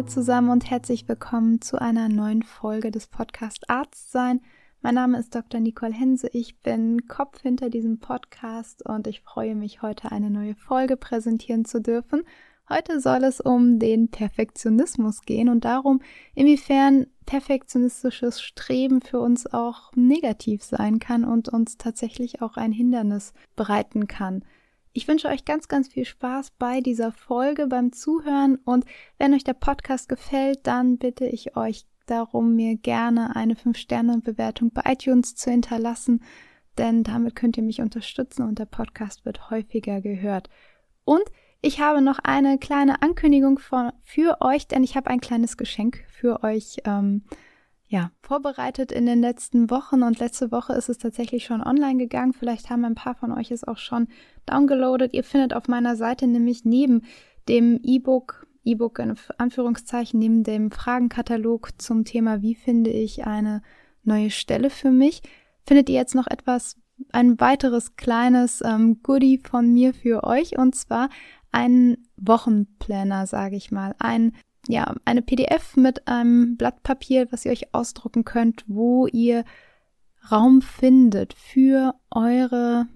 alle zusammen und herzlich willkommen zu einer neuen Folge des Podcast Arzt sein. Mein Name ist Dr. Nicole Hense. Ich bin Kopf hinter diesem Podcast und ich freue mich, heute eine neue Folge präsentieren zu dürfen. Heute soll es um den Perfektionismus gehen und darum, inwiefern perfektionistisches Streben für uns auch negativ sein kann und uns tatsächlich auch ein Hindernis bereiten kann. Ich wünsche euch ganz, ganz viel Spaß bei dieser Folge, beim Zuhören und wenn euch der Podcast gefällt, dann bitte ich euch darum, mir gerne eine 5-Sterne-Bewertung bei iTunes zu hinterlassen, denn damit könnt ihr mich unterstützen und der Podcast wird häufiger gehört. Und ich habe noch eine kleine Ankündigung für, für euch, denn ich habe ein kleines Geschenk für euch ähm, ja, vorbereitet in den letzten Wochen und letzte Woche ist es tatsächlich schon online gegangen. Vielleicht haben ein paar von euch es auch schon downgeloadet. Ihr findet auf meiner Seite nämlich neben dem E-Book E-Book in Anführungszeichen neben dem Fragenkatalog zum Thema, wie finde ich eine neue Stelle für mich, findet ihr jetzt noch etwas, ein weiteres kleines ähm, Goodie von mir für euch und zwar einen Wochenplanner, sage ich mal, ein ja, eine PDF mit einem Blatt Papier, was ihr euch ausdrucken könnt, wo ihr Raum findet für eure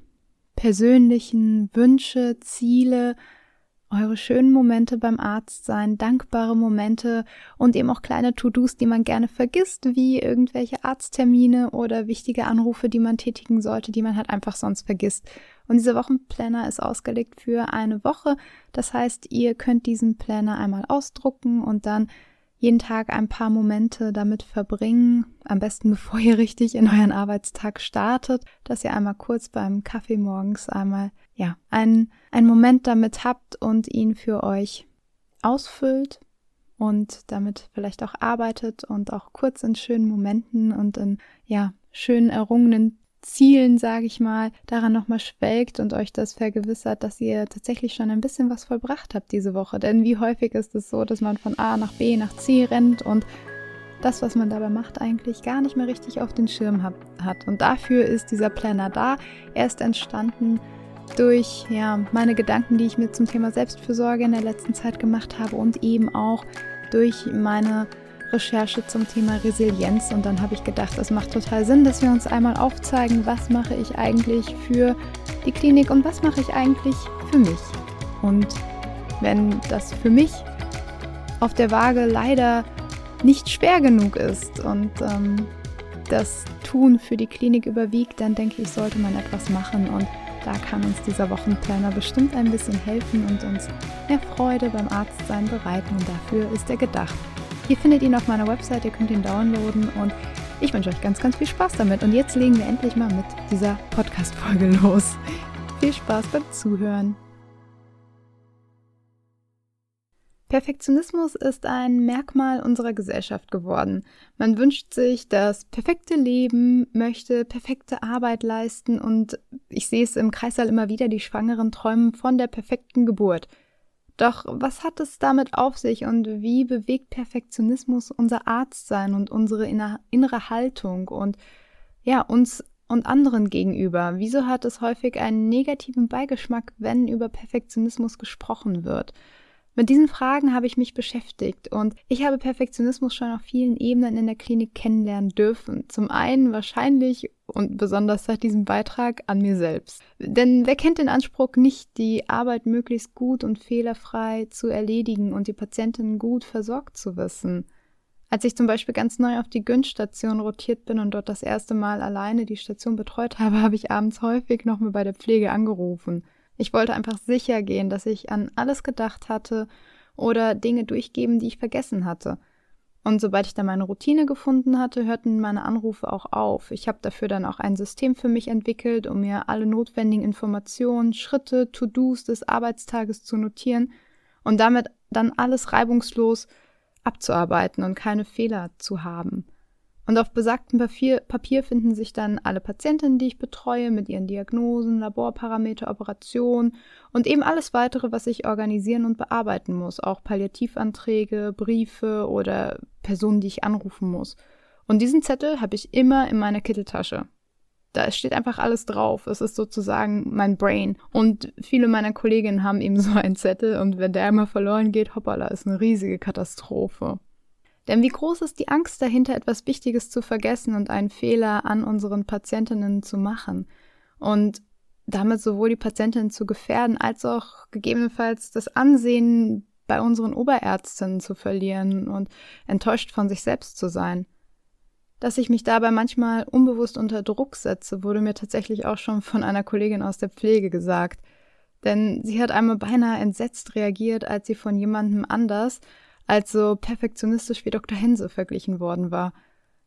persönlichen Wünsche, Ziele, eure schönen Momente beim Arzt sein, dankbare Momente und eben auch kleine To-Dos, die man gerne vergisst, wie irgendwelche Arzttermine oder wichtige Anrufe, die man tätigen sollte, die man halt einfach sonst vergisst. Und dieser Wochenplanner ist ausgelegt für eine Woche. Das heißt, ihr könnt diesen Planner einmal ausdrucken und dann jeden Tag ein paar Momente damit verbringen, am besten bevor ihr richtig in euren Arbeitstag startet, dass ihr einmal kurz beim Kaffee morgens einmal, ja, einen, einen Moment damit habt und ihn für euch ausfüllt und damit vielleicht auch arbeitet und auch kurz in schönen Momenten und in, ja, schön errungenen Zielen, sage ich mal, daran nochmal schwelgt und euch das vergewissert, dass ihr tatsächlich schon ein bisschen was vollbracht habt diese Woche. Denn wie häufig ist es so, dass man von A nach B nach C rennt und das, was man dabei macht, eigentlich gar nicht mehr richtig auf den Schirm hat. Und dafür ist dieser Planner da. Er ist entstanden durch ja, meine Gedanken, die ich mir zum Thema Selbstfürsorge in der letzten Zeit gemacht habe und eben auch durch meine Recherche zum Thema Resilienz und dann habe ich gedacht, es macht total Sinn, dass wir uns einmal aufzeigen, was mache ich eigentlich für die Klinik und was mache ich eigentlich für mich. Und wenn das für mich auf der Waage leider nicht schwer genug ist und ähm, das Tun für die Klinik überwiegt, dann denke ich, sollte man etwas machen und da kann uns dieser Wochenplaner bestimmt ein bisschen helfen und uns mehr Freude beim Arztsein bereiten und dafür ist er gedacht. Ihr findet ihn auf meiner Website, ihr könnt ihn downloaden und ich wünsche euch ganz, ganz viel Spaß damit. Und jetzt legen wir endlich mal mit dieser Podcast-Folge los. Viel Spaß beim Zuhören. Perfektionismus ist ein Merkmal unserer Gesellschaft geworden. Man wünscht sich das perfekte Leben, möchte perfekte Arbeit leisten und ich sehe es im Kreißsaal immer wieder, die Schwangeren träumen von der perfekten Geburt. Doch was hat es damit auf sich und wie bewegt Perfektionismus unser Arztsein und unsere innere Haltung und ja, uns und anderen gegenüber? Wieso hat es häufig einen negativen Beigeschmack, wenn über Perfektionismus gesprochen wird? Mit diesen Fragen habe ich mich beschäftigt und ich habe Perfektionismus schon auf vielen Ebenen in der Klinik kennenlernen dürfen. Zum einen wahrscheinlich und besonders seit diesem Beitrag an mir selbst. Denn wer kennt den Anspruch nicht, die Arbeit möglichst gut und fehlerfrei zu erledigen und die Patientin gut versorgt zu wissen? Als ich zum Beispiel ganz neu auf die Günst-Station rotiert bin und dort das erste Mal alleine die Station betreut habe, habe ich abends häufig nochmal bei der Pflege angerufen. Ich wollte einfach sicher gehen, dass ich an alles gedacht hatte oder Dinge durchgeben, die ich vergessen hatte. Und sobald ich dann meine Routine gefunden hatte, hörten meine Anrufe auch auf. Ich habe dafür dann auch ein System für mich entwickelt, um mir alle notwendigen Informationen, Schritte, To-Dos des Arbeitstages zu notieren und damit dann alles reibungslos abzuarbeiten und keine Fehler zu haben. Und auf besagtem Papier, Papier, finden sich dann alle Patientinnen, die ich betreue, mit ihren Diagnosen, Laborparameter, Operationen und eben alles weitere, was ich organisieren und bearbeiten muss. Auch Palliativanträge, Briefe oder Personen, die ich anrufen muss. Und diesen Zettel habe ich immer in meiner Kitteltasche. Da steht einfach alles drauf. Es ist sozusagen mein Brain. Und viele meiner Kolleginnen haben eben so einen Zettel und wenn der einmal verloren geht, hoppala, ist eine riesige Katastrophe. Denn wie groß ist die Angst dahinter, etwas Wichtiges zu vergessen und einen Fehler an unseren Patientinnen zu machen und damit sowohl die Patientinnen zu gefährden, als auch gegebenenfalls das Ansehen bei unseren Oberärztinnen zu verlieren und enttäuscht von sich selbst zu sein. Dass ich mich dabei manchmal unbewusst unter Druck setze, wurde mir tatsächlich auch schon von einer Kollegin aus der Pflege gesagt. Denn sie hat einmal beinahe entsetzt reagiert, als sie von jemandem anders als so perfektionistisch wie Dr. Hense verglichen worden war.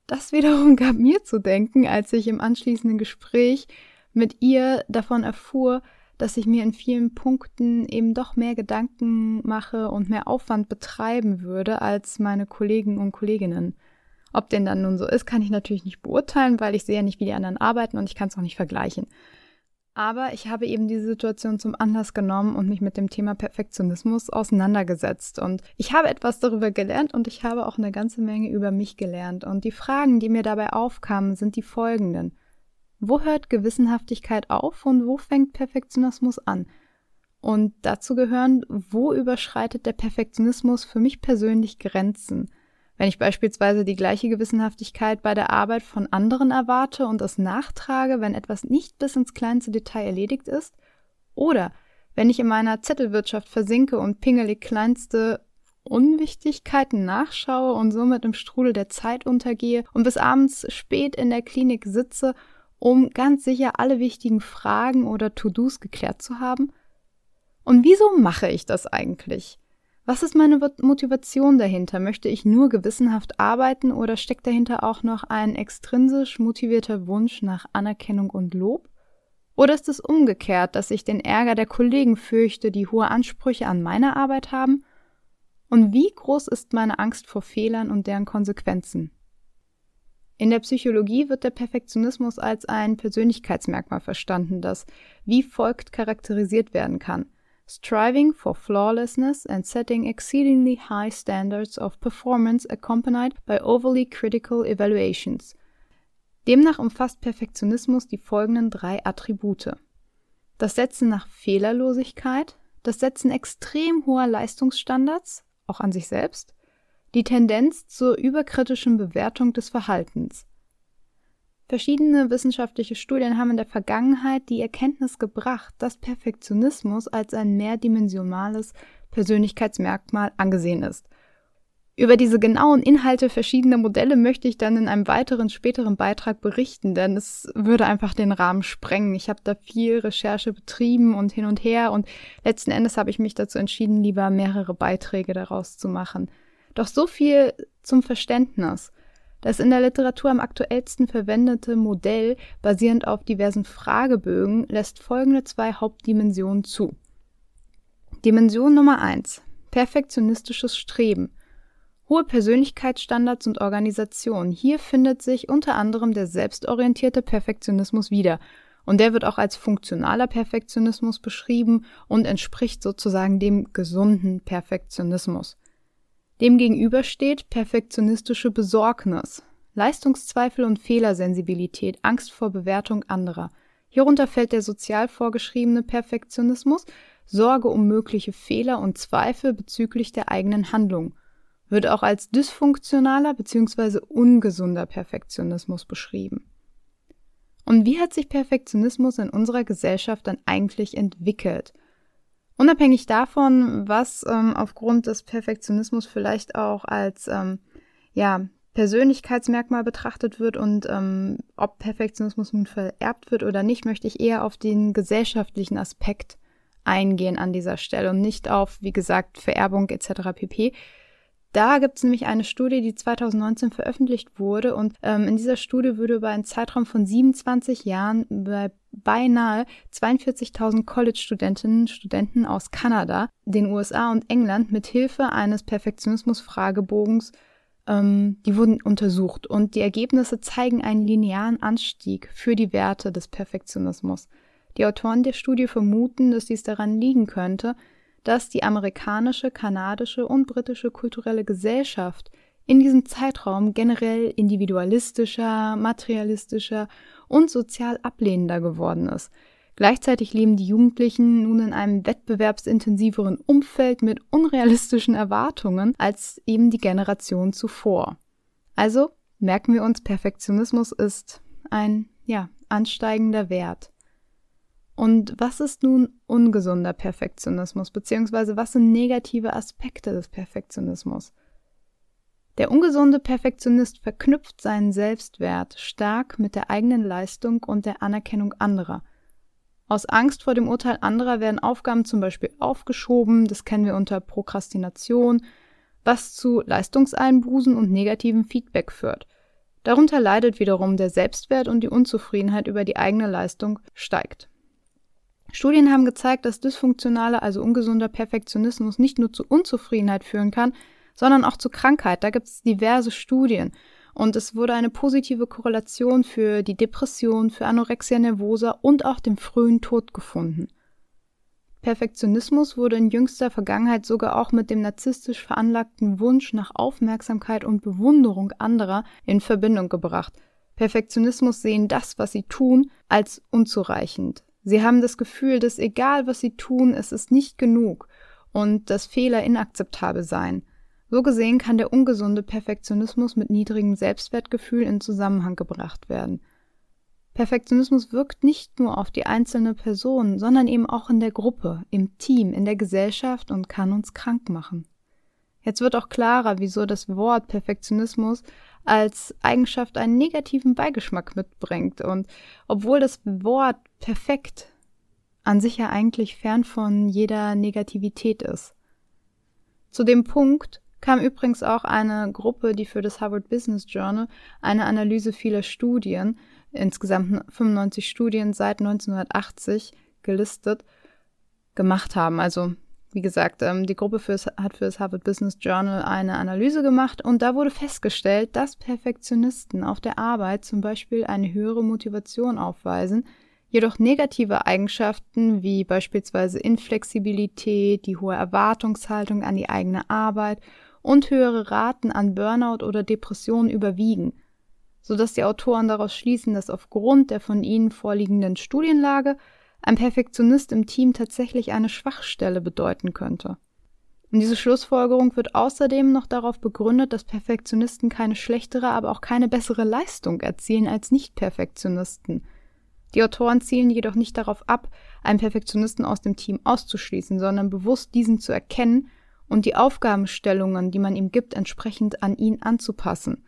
Das wiederum gab mir zu denken, als ich im anschließenden Gespräch mit ihr davon erfuhr, dass ich mir in vielen Punkten eben doch mehr Gedanken mache und mehr Aufwand betreiben würde als meine Kollegen und Kolleginnen. Ob denn dann nun so ist, kann ich natürlich nicht beurteilen, weil ich sehe ja nicht, wie die anderen arbeiten und ich kann es auch nicht vergleichen. Aber ich habe eben diese Situation zum Anlass genommen und mich mit dem Thema Perfektionismus auseinandergesetzt. Und ich habe etwas darüber gelernt und ich habe auch eine ganze Menge über mich gelernt. Und die Fragen, die mir dabei aufkamen, sind die folgenden. Wo hört Gewissenhaftigkeit auf und wo fängt Perfektionismus an? Und dazu gehören, wo überschreitet der Perfektionismus für mich persönlich Grenzen? Wenn ich beispielsweise die gleiche Gewissenhaftigkeit bei der Arbeit von anderen erwarte und es nachtrage, wenn etwas nicht bis ins kleinste Detail erledigt ist, oder wenn ich in meiner Zettelwirtschaft versinke und pingelig kleinste Unwichtigkeiten nachschaue und somit im Strudel der Zeit untergehe und bis abends spät in der Klinik sitze, um ganz sicher alle wichtigen Fragen oder To-Dos geklärt zu haben? Und wieso mache ich das eigentlich? Was ist meine Motivation dahinter? Möchte ich nur gewissenhaft arbeiten oder steckt dahinter auch noch ein extrinsisch motivierter Wunsch nach Anerkennung und Lob? Oder ist es umgekehrt, dass ich den Ärger der Kollegen fürchte, die hohe Ansprüche an meine Arbeit haben? Und wie groß ist meine Angst vor Fehlern und deren Konsequenzen? In der Psychologie wird der Perfektionismus als ein Persönlichkeitsmerkmal verstanden, das wie folgt charakterisiert werden kann – striving for flawlessness and setting exceedingly high standards of performance accompanied by overly critical evaluations. Demnach umfasst Perfektionismus die folgenden drei Attribute. Das Setzen nach Fehlerlosigkeit, das Setzen extrem hoher Leistungsstandards, auch an sich selbst, die Tendenz zur überkritischen Bewertung des Verhaltens, Verschiedene wissenschaftliche Studien haben in der Vergangenheit die Erkenntnis gebracht, dass Perfektionismus als ein mehrdimensionales Persönlichkeitsmerkmal angesehen ist. Über diese genauen Inhalte verschiedener Modelle möchte ich dann in einem weiteren späteren Beitrag berichten, denn es würde einfach den Rahmen sprengen. Ich habe da viel Recherche betrieben und hin und her und letzten Endes habe ich mich dazu entschieden, lieber mehrere Beiträge daraus zu machen. Doch so viel zum Verständnis. Das in der Literatur am aktuellsten verwendete Modell, basierend auf diversen Fragebögen, lässt folgende zwei Hauptdimensionen zu. Dimension Nummer 1. Perfektionistisches Streben. Hohe Persönlichkeitsstandards und Organisation. Hier findet sich unter anderem der selbstorientierte Perfektionismus wieder. Und der wird auch als funktionaler Perfektionismus beschrieben und entspricht sozusagen dem gesunden Perfektionismus. Demgegenüber steht perfektionistische Besorgnis, Leistungszweifel und Fehlersensibilität, Angst vor Bewertung anderer. Hierunter fällt der sozial vorgeschriebene Perfektionismus, Sorge um mögliche Fehler und Zweifel bezüglich der eigenen Handlung. Wird auch als dysfunktionaler bzw. ungesunder Perfektionismus beschrieben. Und wie hat sich Perfektionismus in unserer Gesellschaft dann eigentlich entwickelt? Unabhängig davon, was ähm, aufgrund des Perfektionismus vielleicht auch als ähm, ja, Persönlichkeitsmerkmal betrachtet wird und ähm, ob Perfektionismus nun vererbt wird oder nicht, möchte ich eher auf den gesellschaftlichen Aspekt eingehen an dieser Stelle und nicht auf, wie gesagt, Vererbung etc. pp. Da gibt es nämlich eine Studie, die 2019 veröffentlicht wurde und ähm, in dieser Studie wurde über einen Zeitraum von 27 Jahren bei beinahe 42.000 College-Studentinnen und Studenten aus Kanada, den USA und England mit Hilfe eines Perfektionismus-Fragebogens ähm, die wurden untersucht und die Ergebnisse zeigen einen linearen Anstieg für die Werte des Perfektionismus. Die Autoren der Studie vermuten, dass dies daran liegen könnte, dass die amerikanische, kanadische und britische kulturelle Gesellschaft in diesem Zeitraum generell individualistischer, materialistischer und sozial ablehnender geworden ist. Gleichzeitig leben die Jugendlichen nun in einem wettbewerbsintensiveren Umfeld mit unrealistischen Erwartungen als eben die Generation zuvor. Also merken wir uns, Perfektionismus ist ein, ja, ansteigender Wert. Und was ist nun ungesunder Perfektionismus, beziehungsweise was sind negative Aspekte des Perfektionismus? Der ungesunde Perfektionist verknüpft seinen Selbstwert stark mit der eigenen Leistung und der Anerkennung anderer. Aus Angst vor dem Urteil anderer werden Aufgaben zum Beispiel aufgeschoben, das kennen wir unter Prokrastination, was zu Leistungseinbußen und negativem Feedback führt. Darunter leidet wiederum der Selbstwert und die Unzufriedenheit über die eigene Leistung steigt. Studien haben gezeigt, dass dysfunktionaler, also ungesunder Perfektionismus nicht nur zu Unzufriedenheit führen kann, sondern auch zu Krankheit. Da gibt es diverse Studien. Und es wurde eine positive Korrelation für die Depression, für Anorexia nervosa und auch den frühen Tod gefunden. Perfektionismus wurde in jüngster Vergangenheit sogar auch mit dem narzisstisch veranlagten Wunsch nach Aufmerksamkeit und Bewunderung anderer in Verbindung gebracht. Perfektionismus sehen das, was sie tun, als unzureichend. Sie haben das Gefühl, dass egal was sie tun, es ist nicht genug und dass Fehler inakzeptabel seien. So gesehen kann der ungesunde Perfektionismus mit niedrigem Selbstwertgefühl in Zusammenhang gebracht werden. Perfektionismus wirkt nicht nur auf die einzelne Person, sondern eben auch in der Gruppe, im Team, in der Gesellschaft und kann uns krank machen. Jetzt wird auch klarer, wieso das Wort Perfektionismus als Eigenschaft einen negativen Beigeschmack mitbringt. Und obwohl das Wort perfekt an sich ja eigentlich fern von jeder Negativität ist. Zu dem Punkt kam übrigens auch eine Gruppe, die für das Harvard Business Journal eine Analyse vieler Studien, insgesamt 95 Studien seit 1980 gelistet, gemacht haben. Also wie gesagt, ähm, die Gruppe für's, hat für das Harvard Business Journal eine Analyse gemacht und da wurde festgestellt, dass Perfektionisten auf der Arbeit zum Beispiel eine höhere Motivation aufweisen, jedoch negative Eigenschaften wie beispielsweise Inflexibilität, die hohe Erwartungshaltung an die eigene Arbeit und höhere Raten an Burnout oder Depressionen überwiegen, sodass die Autoren daraus schließen, dass aufgrund der von ihnen vorliegenden Studienlage ein Perfektionist im Team tatsächlich eine Schwachstelle bedeuten könnte. Und diese Schlussfolgerung wird außerdem noch darauf begründet, dass Perfektionisten keine schlechtere, aber auch keine bessere Leistung erzielen als Nicht-Perfektionisten. Die Autoren zielen jedoch nicht darauf ab, einen Perfektionisten aus dem Team auszuschließen, sondern bewusst diesen zu erkennen und die Aufgabenstellungen, die man ihm gibt, entsprechend an ihn anzupassen.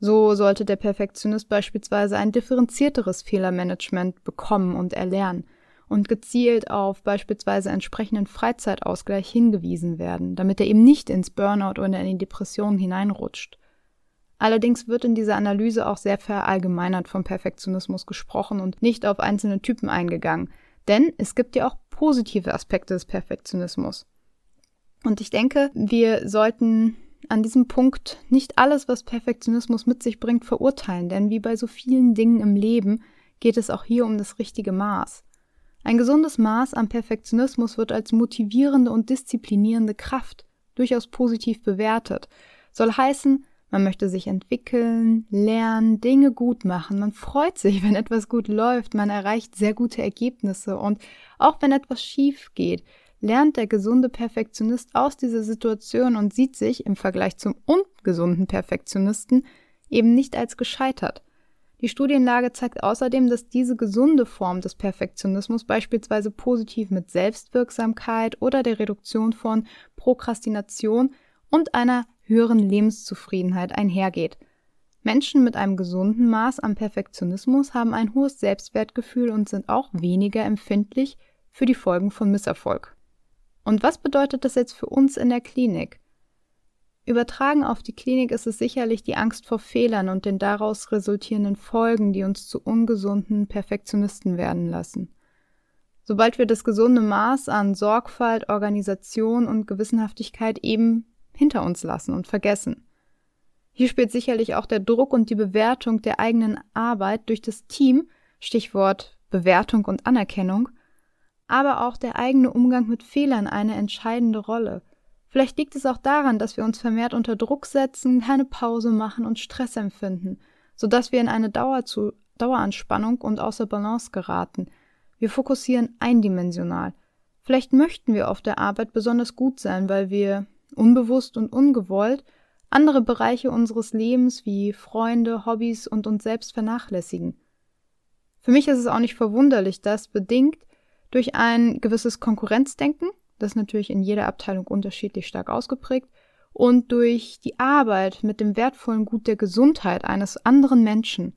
So sollte der Perfektionist beispielsweise ein differenzierteres Fehlermanagement bekommen und erlernen und gezielt auf beispielsweise entsprechenden Freizeitausgleich hingewiesen werden, damit er eben nicht ins Burnout oder in die Depression hineinrutscht. Allerdings wird in dieser Analyse auch sehr verallgemeinert vom Perfektionismus gesprochen und nicht auf einzelne Typen eingegangen, denn es gibt ja auch positive Aspekte des Perfektionismus. Und ich denke, wir sollten an diesem Punkt nicht alles, was Perfektionismus mit sich bringt, verurteilen, denn wie bei so vielen Dingen im Leben geht es auch hier um das richtige Maß. Ein gesundes Maß an Perfektionismus wird als motivierende und disziplinierende Kraft durchaus positiv bewertet. Soll heißen, man möchte sich entwickeln, lernen, Dinge gut machen. Man freut sich, wenn etwas gut läuft. Man erreicht sehr gute Ergebnisse. Und auch wenn etwas schief geht, lernt der gesunde Perfektionist aus dieser Situation und sieht sich im Vergleich zum ungesunden Perfektionisten eben nicht als gescheitert. Die Studienlage zeigt außerdem, dass diese gesunde Form des Perfektionismus beispielsweise positiv mit Selbstwirksamkeit oder der Reduktion von Prokrastination und einer höheren Lebenszufriedenheit einhergeht. Menschen mit einem gesunden Maß an Perfektionismus haben ein hohes Selbstwertgefühl und sind auch weniger empfindlich für die Folgen von Misserfolg. Und was bedeutet das jetzt für uns in der Klinik? Übertragen auf die Klinik ist es sicherlich die Angst vor Fehlern und den daraus resultierenden Folgen, die uns zu ungesunden Perfektionisten werden lassen. Sobald wir das gesunde Maß an Sorgfalt, Organisation und Gewissenhaftigkeit eben hinter uns lassen und vergessen. Hier spielt sicherlich auch der Druck und die Bewertung der eigenen Arbeit durch das Team, Stichwort Bewertung und Anerkennung, aber auch der eigene Umgang mit Fehlern eine entscheidende Rolle – Vielleicht liegt es auch daran, dass wir uns vermehrt unter Druck setzen, keine Pause machen und Stress empfinden, sodass wir in eine Dauer zu Daueranspannung und außer Balance geraten. Wir fokussieren eindimensional. Vielleicht möchten wir auf der Arbeit besonders gut sein, weil wir unbewusst und ungewollt andere Bereiche unseres Lebens wie Freunde, Hobbys und uns selbst vernachlässigen. Für mich ist es auch nicht verwunderlich, dass bedingt durch ein gewisses Konkurrenzdenken, das natürlich in jeder Abteilung unterschiedlich stark ausgeprägt, und durch die Arbeit mit dem wertvollen Gut der Gesundheit eines anderen Menschen,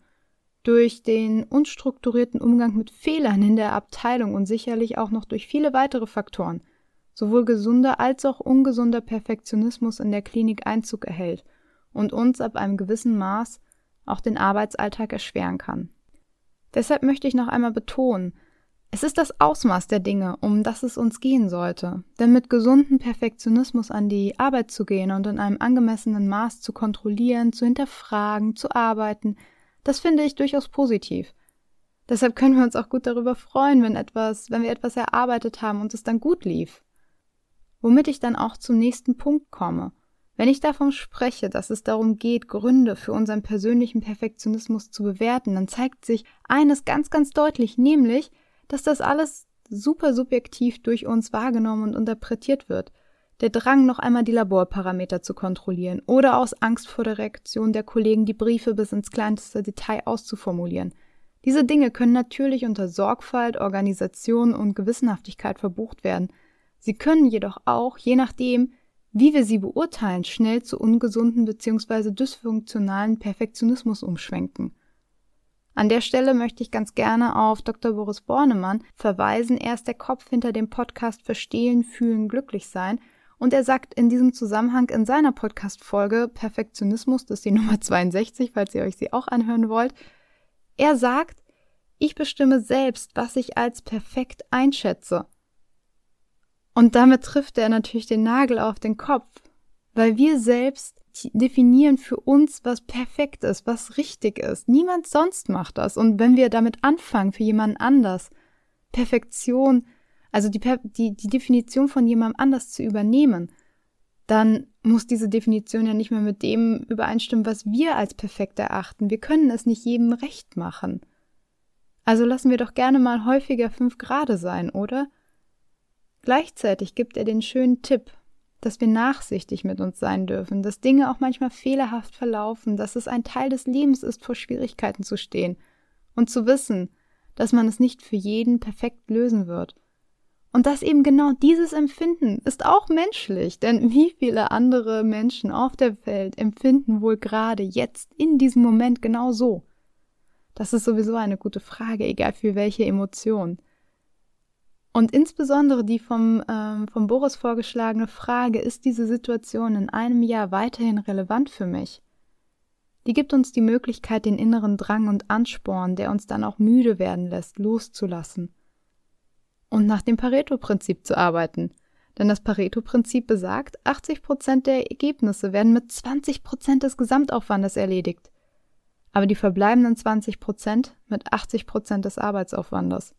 durch den unstrukturierten Umgang mit Fehlern in der Abteilung und sicherlich auch noch durch viele weitere Faktoren, sowohl gesunder als auch ungesunder Perfektionismus in der Klinik Einzug erhält und uns ab einem gewissen Maß auch den Arbeitsalltag erschweren kann. Deshalb möchte ich noch einmal betonen, es ist das Ausmaß der Dinge, um das es uns gehen sollte. Denn mit gesundem Perfektionismus an die Arbeit zu gehen und in einem angemessenen Maß zu kontrollieren, zu hinterfragen, zu arbeiten, das finde ich durchaus positiv. Deshalb können wir uns auch gut darüber freuen, wenn etwas, wenn wir etwas erarbeitet haben und es dann gut lief. Womit ich dann auch zum nächsten Punkt komme. Wenn ich davon spreche, dass es darum geht, Gründe für unseren persönlichen Perfektionismus zu bewerten, dann zeigt sich eines ganz, ganz deutlich, nämlich, dass das alles super subjektiv durch uns wahrgenommen und interpretiert wird. Der Drang, noch einmal die Laborparameter zu kontrollieren oder aus Angst vor der Reaktion der Kollegen die Briefe bis ins kleinste Detail auszuformulieren. Diese Dinge können natürlich unter Sorgfalt, Organisation und Gewissenhaftigkeit verbucht werden. Sie können jedoch auch, je nachdem, wie wir sie beurteilen, schnell zu ungesunden bzw. dysfunktionalen Perfektionismus umschwenken. An der Stelle möchte ich ganz gerne auf Dr. Boris Bornemann verweisen. Er ist der Kopf hinter dem Podcast Verstehen, Fühlen, Glücklich sein. Und er sagt in diesem Zusammenhang in seiner Podcast-Folge Perfektionismus, das ist die Nummer 62, falls ihr euch sie auch anhören wollt. Er sagt, ich bestimme selbst, was ich als perfekt einschätze. Und damit trifft er natürlich den Nagel auf den Kopf, weil wir selbst definieren für uns, was perfekt ist, was richtig ist. Niemand sonst macht das. Und wenn wir damit anfangen, für jemanden anders Perfektion, also die, die, die Definition von jemandem anders zu übernehmen, dann muss diese Definition ja nicht mehr mit dem übereinstimmen, was wir als perfekt erachten. Wir können es nicht jedem recht machen. Also lassen wir doch gerne mal häufiger fünf Grade sein, oder? Gleichzeitig gibt er den schönen Tipp, dass wir nachsichtig mit uns sein dürfen, dass Dinge auch manchmal fehlerhaft verlaufen, dass es ein Teil des Lebens ist, vor Schwierigkeiten zu stehen und zu wissen, dass man es nicht für jeden perfekt lösen wird. Und dass eben genau dieses Empfinden ist auch menschlich, denn wie viele andere Menschen auf der Welt empfinden wohl gerade jetzt in diesem Moment genau so? Das ist sowieso eine gute Frage, egal für welche Emotion. Und insbesondere die vom, ähm, vom Boris vorgeschlagene Frage, ist diese Situation in einem Jahr weiterhin relevant für mich? Die gibt uns die Möglichkeit, den inneren Drang und Ansporn, der uns dann auch müde werden lässt, loszulassen. Und nach dem Pareto-Prinzip zu arbeiten. Denn das Pareto-Prinzip besagt, 80% der Ergebnisse werden mit 20% des Gesamtaufwandes erledigt. Aber die verbleibenden 20% mit 80% des Arbeitsaufwandes.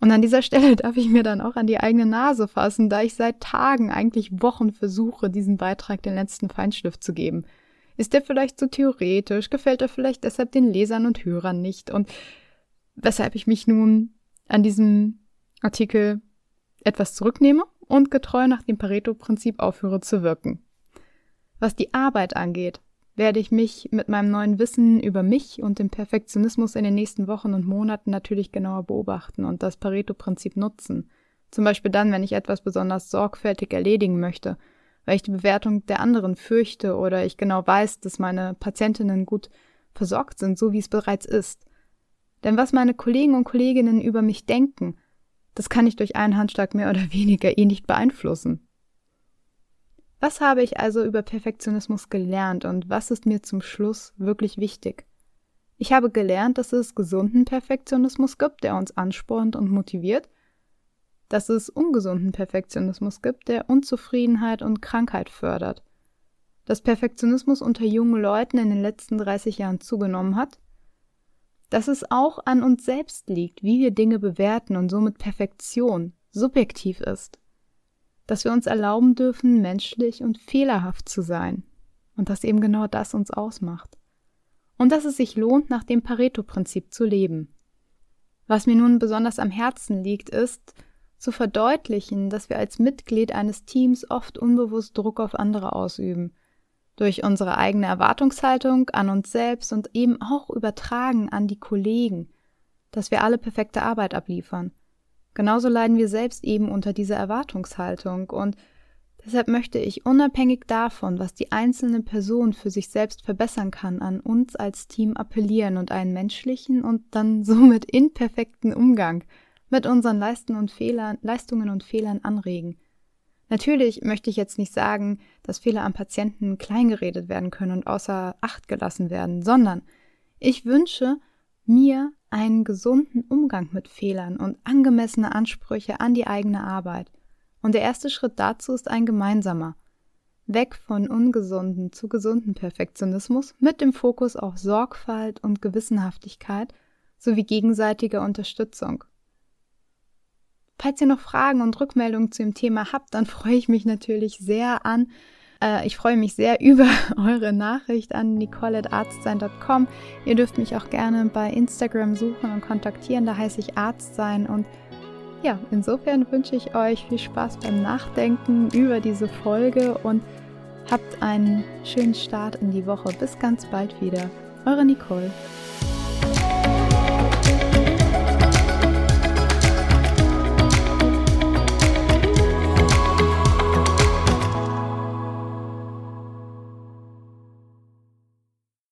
Und an dieser Stelle darf ich mir dann auch an die eigene Nase fassen, da ich seit Tagen, eigentlich Wochen versuche, diesen Beitrag den letzten Feinschliff zu geben. Ist der vielleicht zu theoretisch? Gefällt er vielleicht deshalb den Lesern und Hörern nicht? Und weshalb ich mich nun an diesem Artikel etwas zurücknehme und getreu nach dem Pareto-Prinzip aufhöre zu wirken. Was die Arbeit angeht, werde ich mich mit meinem neuen Wissen über mich und den Perfektionismus in den nächsten Wochen und Monaten natürlich genauer beobachten und das Pareto-Prinzip nutzen. Zum Beispiel dann, wenn ich etwas besonders sorgfältig erledigen möchte, weil ich die Bewertung der anderen fürchte oder ich genau weiß, dass meine Patientinnen gut versorgt sind, so wie es bereits ist. Denn was meine Kollegen und Kolleginnen über mich denken, das kann ich durch einen Handschlag mehr oder weniger eh nicht beeinflussen. Was habe ich also über Perfektionismus gelernt und was ist mir zum Schluss wirklich wichtig? Ich habe gelernt, dass es gesunden Perfektionismus gibt, der uns anspornt und motiviert, dass es ungesunden Perfektionismus gibt, der Unzufriedenheit und Krankheit fördert, dass Perfektionismus unter jungen Leuten in den letzten 30 Jahren zugenommen hat, dass es auch an uns selbst liegt, wie wir Dinge bewerten und somit Perfektion subjektiv ist dass wir uns erlauben dürfen, menschlich und fehlerhaft zu sein und dass eben genau das uns ausmacht. und dass es sich lohnt, nach dem Pareto-Prinzip zu leben. Was mir nun besonders am Herzen liegt, ist, zu verdeutlichen, dass wir als Mitglied eines Teams oft unbewusst Druck auf andere ausüben. Durch unsere eigene Erwartungshaltung an uns selbst und eben auch übertragen an die Kollegen, dass wir alle perfekte Arbeit abliefern. Genauso leiden wir selbst eben unter dieser Erwartungshaltung und deshalb möchte ich unabhängig davon, was die einzelne Person für sich selbst verbessern kann, an uns als Team appellieren und einen menschlichen und dann somit imperfekten Umgang mit unseren Leisten und Fehlern, Leistungen und Fehlern anregen. Natürlich möchte ich jetzt nicht sagen, dass Fehler am Patienten kleingeredet werden können und außer Acht gelassen werden, sondern ich wünsche mir einen gesunden Umgang mit Fehlern und angemessene Ansprüche an die eigene Arbeit. Und der erste Schritt dazu ist ein gemeinsamer. Weg von ungesunden zu gesunden Perfektionismus mit dem Fokus auf Sorgfalt und Gewissenhaftigkeit sowie gegenseitiger Unterstützung. Falls ihr noch Fragen und Rückmeldungen zu dem Thema habt, dann freue ich mich natürlich sehr an. Äh, ich freue mich sehr über eure Nachricht an nicole.arztsein.com. Ihr dürft mich auch gerne bei Instagram suchen und kontaktieren. Da heiße ich Arztsein. Und ja, insofern wünsche ich euch viel Spaß beim Nachdenken über diese Folge und habt einen schönen Start in die Woche. Bis ganz bald wieder. Eure Nicole.